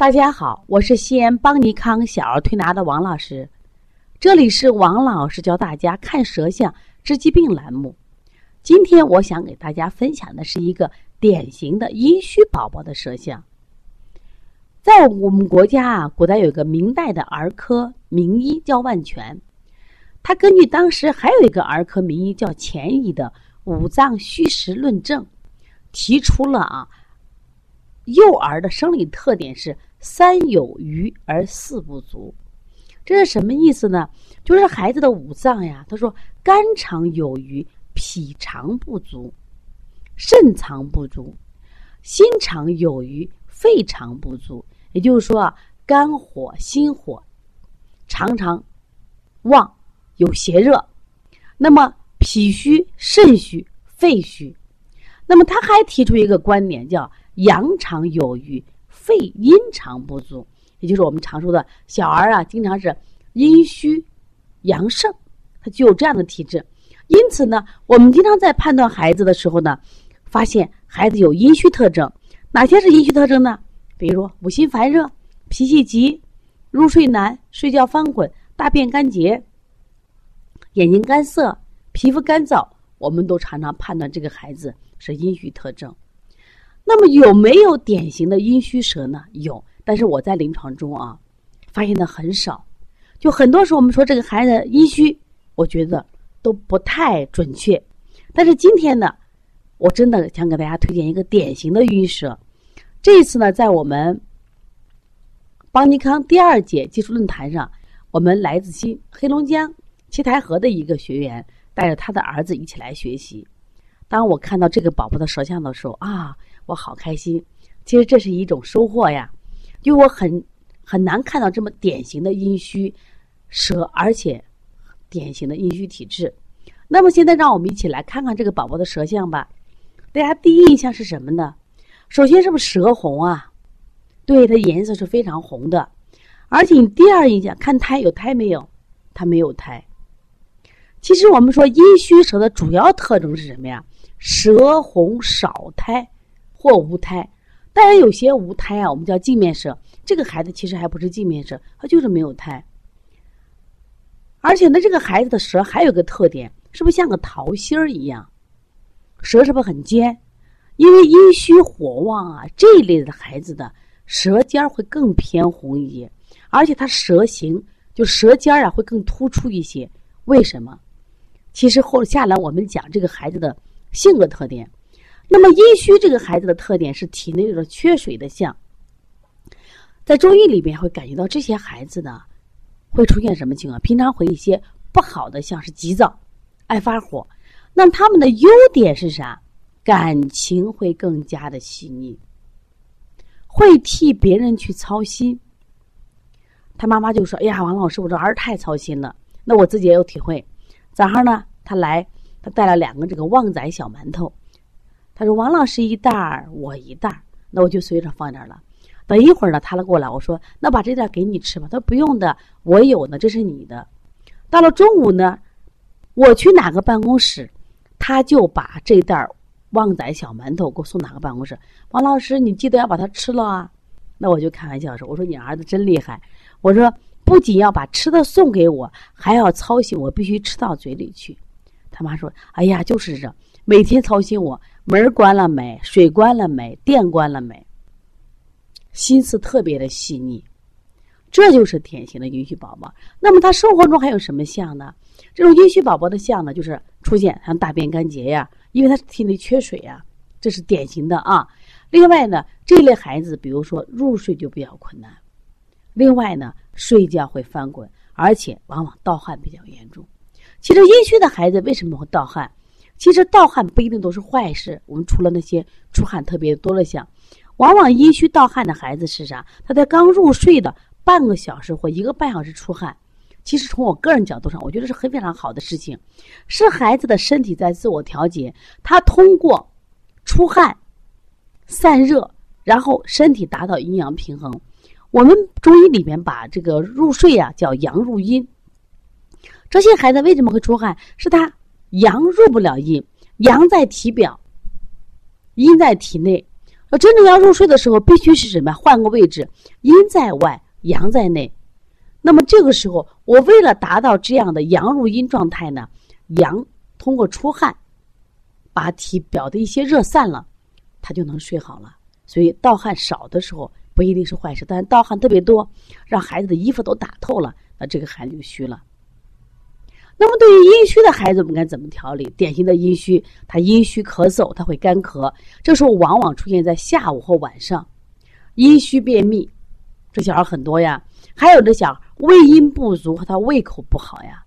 大家好，我是西安邦尼康小儿推拿的王老师，这里是王老师教大家看舌象治疾病栏目。今天我想给大家分享的是一个典型的阴虚宝宝的舌象。在我们国家啊，古代有个明代的儿科名医叫万全，他根据当时还有一个儿科名医叫钱乙的《五脏虚实论证》，提出了啊，幼儿的生理特点是。三有余而四不足，这是什么意思呢？就是孩子的五脏呀，他说肝肠有余，脾肠不足，肾肠不足，心肠有余，肺肠不足。也就是说啊，肝火、心火常常旺，有邪热。那么脾虚、肾虚、肺虚。那么他还提出一个观点，叫阳肠有余。肺阴肠不足，也就是我们常说的小儿啊，经常是阴虚阳盛，他具有这样的体质。因此呢，我们经常在判断孩子的时候呢，发现孩子有阴虚特征。哪些是阴虚特征呢？比如说五心烦热、脾气急、入睡难、睡觉翻滚、大便干结、眼睛干涩、皮肤干燥，我们都常常判断这个孩子是阴虚特征。那么有没有典型的阴虚舌呢？有，但是我在临床中啊，发现的很少。就很多时候我们说这个孩子阴虚，我觉得都不太准确。但是今天呢，我真的想给大家推荐一个典型的阴舌。这一次呢，在我们邦尼康第二届技术论坛上，我们来自新黑龙江七台河的一个学员带着他的儿子一起来学习。当我看到这个宝宝的舌象的时候啊。我好开心，其实这是一种收获呀，因为我很很难看到这么典型的阴虚舌，而且典型的阴虚体质。那么现在让我们一起来看看这个宝宝的舌象吧。大家第一印象是什么呢？首先是不是舌红啊？对，它颜色是非常红的。而且你第二印象看胎有胎没有？它没有胎。其实我们说阴虚舌的主要特征是什么呀？舌红少苔。或无苔，当然有些无苔啊，我们叫镜面舌。这个孩子其实还不是镜面舌，他就是没有苔。而且呢，这个孩子的舌还有个特点，是不是像个桃心儿一样？舌是不是很尖？因为阴虚火旺啊，这一类的孩子的舌尖会更偏红一些，而且他舌形就舌尖啊会更突出一些。为什么？其实后下来我们讲这个孩子的性格特点。那么阴虚这个孩子的特点是体内有着缺水的象，在中医里边会感觉到这些孩子呢，会出现什么情况？平常会一些不好的像是急躁、爱发火。那他们的优点是啥？感情会更加的细腻，会替别人去操心。他妈妈就说：“哎呀，王老师，我这儿太操心了。”那我自己也有体会。早上呢，他来，他带了两个这个旺仔小馒头。他说：“王老师一袋儿，我一袋儿，那我就随着放那儿了。等一会儿呢，他来过来，我说：那把这袋给你吃吧。他说：不用的，我有呢，这是你的。到了中午呢，我去哪个办公室，他就把这袋旺仔小馒头给我送哪个办公室。王老师，你记得要把它吃了啊。那我就开玩笑说：我说你儿子真厉害。我说不仅要把吃的送给我，还要操心我必须吃到嘴里去。他妈说：哎呀，就是这，每天操心我。”门关了没？水关了没？电关了没？心思特别的细腻，这就是典型的阴虚宝宝。那么他生活中还有什么像呢？这种阴虚宝宝的像呢，就是出现像大便干结呀，因为他体内缺水呀，这是典型的啊。另外呢，这类孩子，比如说入睡就比较困难，另外呢，睡觉会翻滚，而且往往盗汗比较严重。其实阴虚的孩子为什么会盗汗？其实盗汗不一定都是坏事。我们除了那些出汗特别多的像，往往阴虚盗汗的孩子是啥？他在刚入睡的半个小时或一个半小时出汗。其实从我个人角度上，我觉得是很非常好的事情，是孩子的身体在自我调节。他通过出汗散热，然后身体达到阴阳平衡。我们中医里面把这个入睡呀叫阳入阴。这些孩子为什么会出汗？是他。阳入不了阴，阳在体表，阴在体内。那真正要入睡的时候，必须是什么？换个位置，阴在外，阳在内。那么这个时候，我为了达到这样的阳入阴状态呢，阳通过出汗，把体表的一些热散了，他就能睡好了。所以盗汗少的时候不一定是坏事，但是盗汗特别多，让孩子的衣服都打透了，那这个孩子就虚了。那么对于阴虚的孩子，我们该怎么调理？典型的阴虚，他阴虚咳嗽，他会干咳，这时候往往出现在下午或晚上。阴虚便秘，这小孩很多呀。还有的小孩胃阴不足和他胃口不好呀，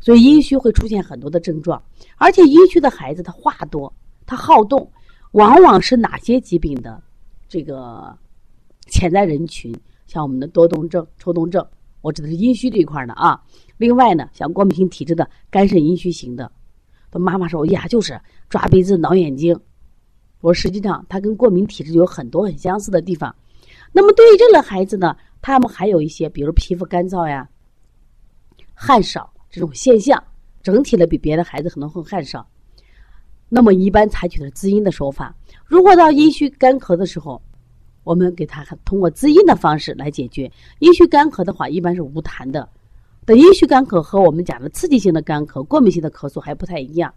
所以阴虚会出现很多的症状。而且阴虚的孩子他话多，他好动，往往是哪些疾病的这个潜在人群？像我们的多动症、抽动症，我指的是阴虚这一块的啊。另外呢，像过敏性体质的肝肾阴虚型的，他妈妈说：“哎呀，就是抓鼻子、挠眼睛。”我实际上他跟过敏体质有很多很相似的地方。那么对于这类孩子呢，他们还有一些，比如皮肤干燥呀、汗少这种现象，整体的比别的孩子可能会汗少。那么一般采取的是滋阴的手法。如果到阴虚干咳的时候，我们给他通过滋阴的方式来解决。阴虚干咳的话，一般是无痰的。的阴虚干咳和我们讲的刺激性的干咳、过敏性的咳嗽还不太一样。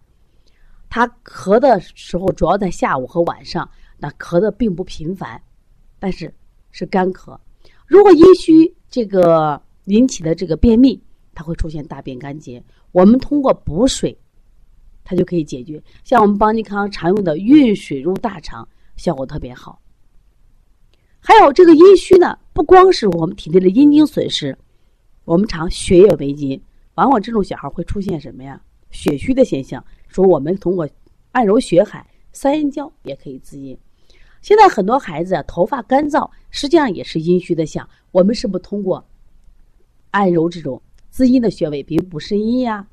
他咳的时候主要在下午和晚上，那咳的并不频繁，但是是干咳。如果阴虚这个引起的这个便秘，它会出现大便干结。我们通过补水，它就可以解决。像我们邦尼康常用的运水入大肠，效果特别好。还有这个阴虚呢，不光是我们体内的阴精损失。我们常血也为阴，往往这种小孩会出现什么呀？血虚的现象。说我们通过按揉血海、三阴交也可以滋阴。现在很多孩子啊，头发干燥，实际上也是阴虚的象。我们是不是通过按揉这种滋阴的穴位，比如补肾阴呀、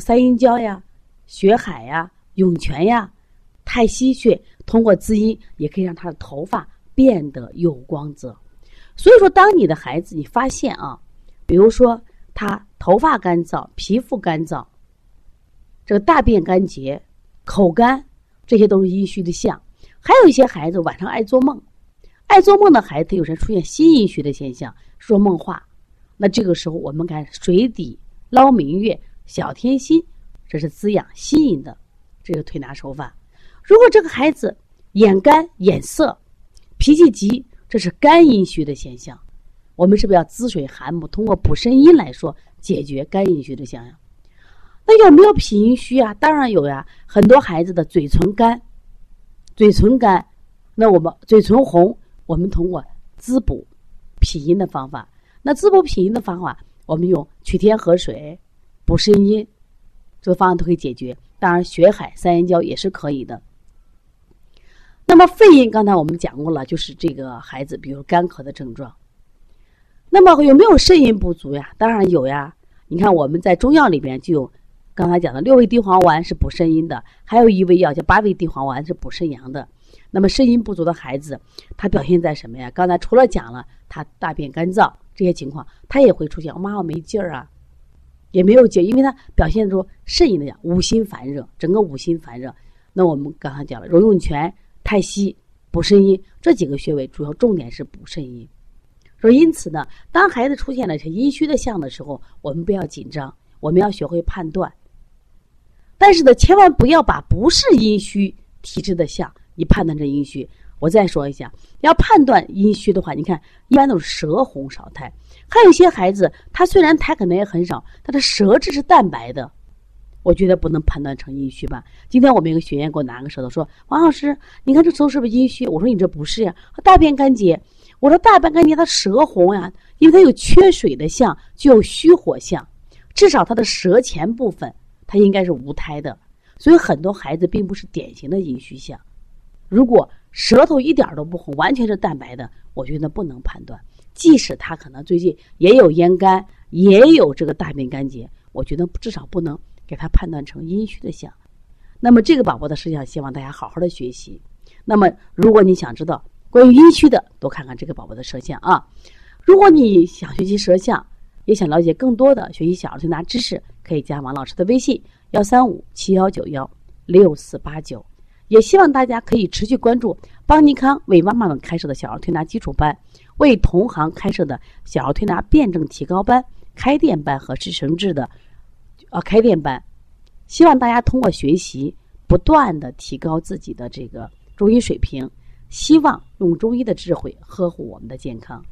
三阴交呀、血海呀、涌泉呀、太溪穴，通过滋阴也可以让他的头发变得有光泽。所以说，当你的孩子你发现啊，比如说他头发干燥、皮肤干燥，这个大便干结、口干，这些都是阴虚的象。还有一些孩子晚上爱做梦，爱做梦的孩子有时出现心阴虚的现象，说梦话。那这个时候我们看水底捞明月、小天心，这是滋养心阴的这个推拿手法。如果这个孩子眼干、眼涩、脾气急。这是肝阴虚的现象，我们是不是要滋水涵木，通过补肾阴来说解决肝阴虚的现象？那有没有脾阴虚啊？当然有呀，很多孩子的嘴唇干，嘴唇干，那我们嘴唇红，我们通过滋补脾阴的方法，那滋补脾阴的方法，我们用取天河水补肾阴，这个方案都可以解决。当然，血海三阴交也是可以的。那么肺阴，刚才我们讲过了，就是这个孩子，比如干咳的症状。那么有没有肾阴不足呀？当然有呀。你看我们在中药里边就有，刚才讲的六味地黄丸是补肾阴的，还有一味药叫八味地黄丸是补肾阳的。那么肾阴不足的孩子，他表现在什么呀？刚才除了讲了他大便干燥这些情况，他也会出现妈妈没劲儿啊，也没有劲，因为他表现出肾阴的讲五心烦热，整个五心烦热。那我们刚才讲了揉涌泉。太溪补肾阴这几个穴位主要重点是补肾阴，说因此呢，当孩子出现了阴虚的象的时候，我们不要紧张，我们要学会判断。但是呢，千万不要把不是阴虚体质的象你判断成阴虚。我再说一下，要判断阴虚的话，你看一般都是舌红少苔，还有一些孩子他虽然苔可能也很少，他的舌质是淡白的。我觉得不能判断成阴虚吧。今天我们有个学员给我拿个舌头说：“王老师，你看这舌头是不是阴虚？”我说：“你这不是呀，大便干结。”我说：“大便干结，它舌红呀，因为它有缺水的象，就有虚火象，至少它的舌前部分它应该是无苔的。所以很多孩子并不是典型的阴虚象。如果舌头一点都不红，完全是淡白的，我觉得不能判断。即使他可能最近也有咽干，也有这个大便干结，我觉得至少不能。”给他判断成阴虚的象，那么这个宝宝的舌象，希望大家好好的学习。那么，如果你想知道关于阴虚的，多看看这个宝宝的舌象啊。如果你想学习舌象，也想了解更多的学习小儿推拿知识，可以加王老师的微信：幺三五七幺九幺六四八九，也希望大家可以持续关注邦尼康为妈妈们开设的小儿推拿基础班，为同行开设的小儿推拿辩证提高班、开店班和师承制的啊开店班。希望大家通过学习，不断的提高自己的这个中医水平，希望用中医的智慧呵护我们的健康。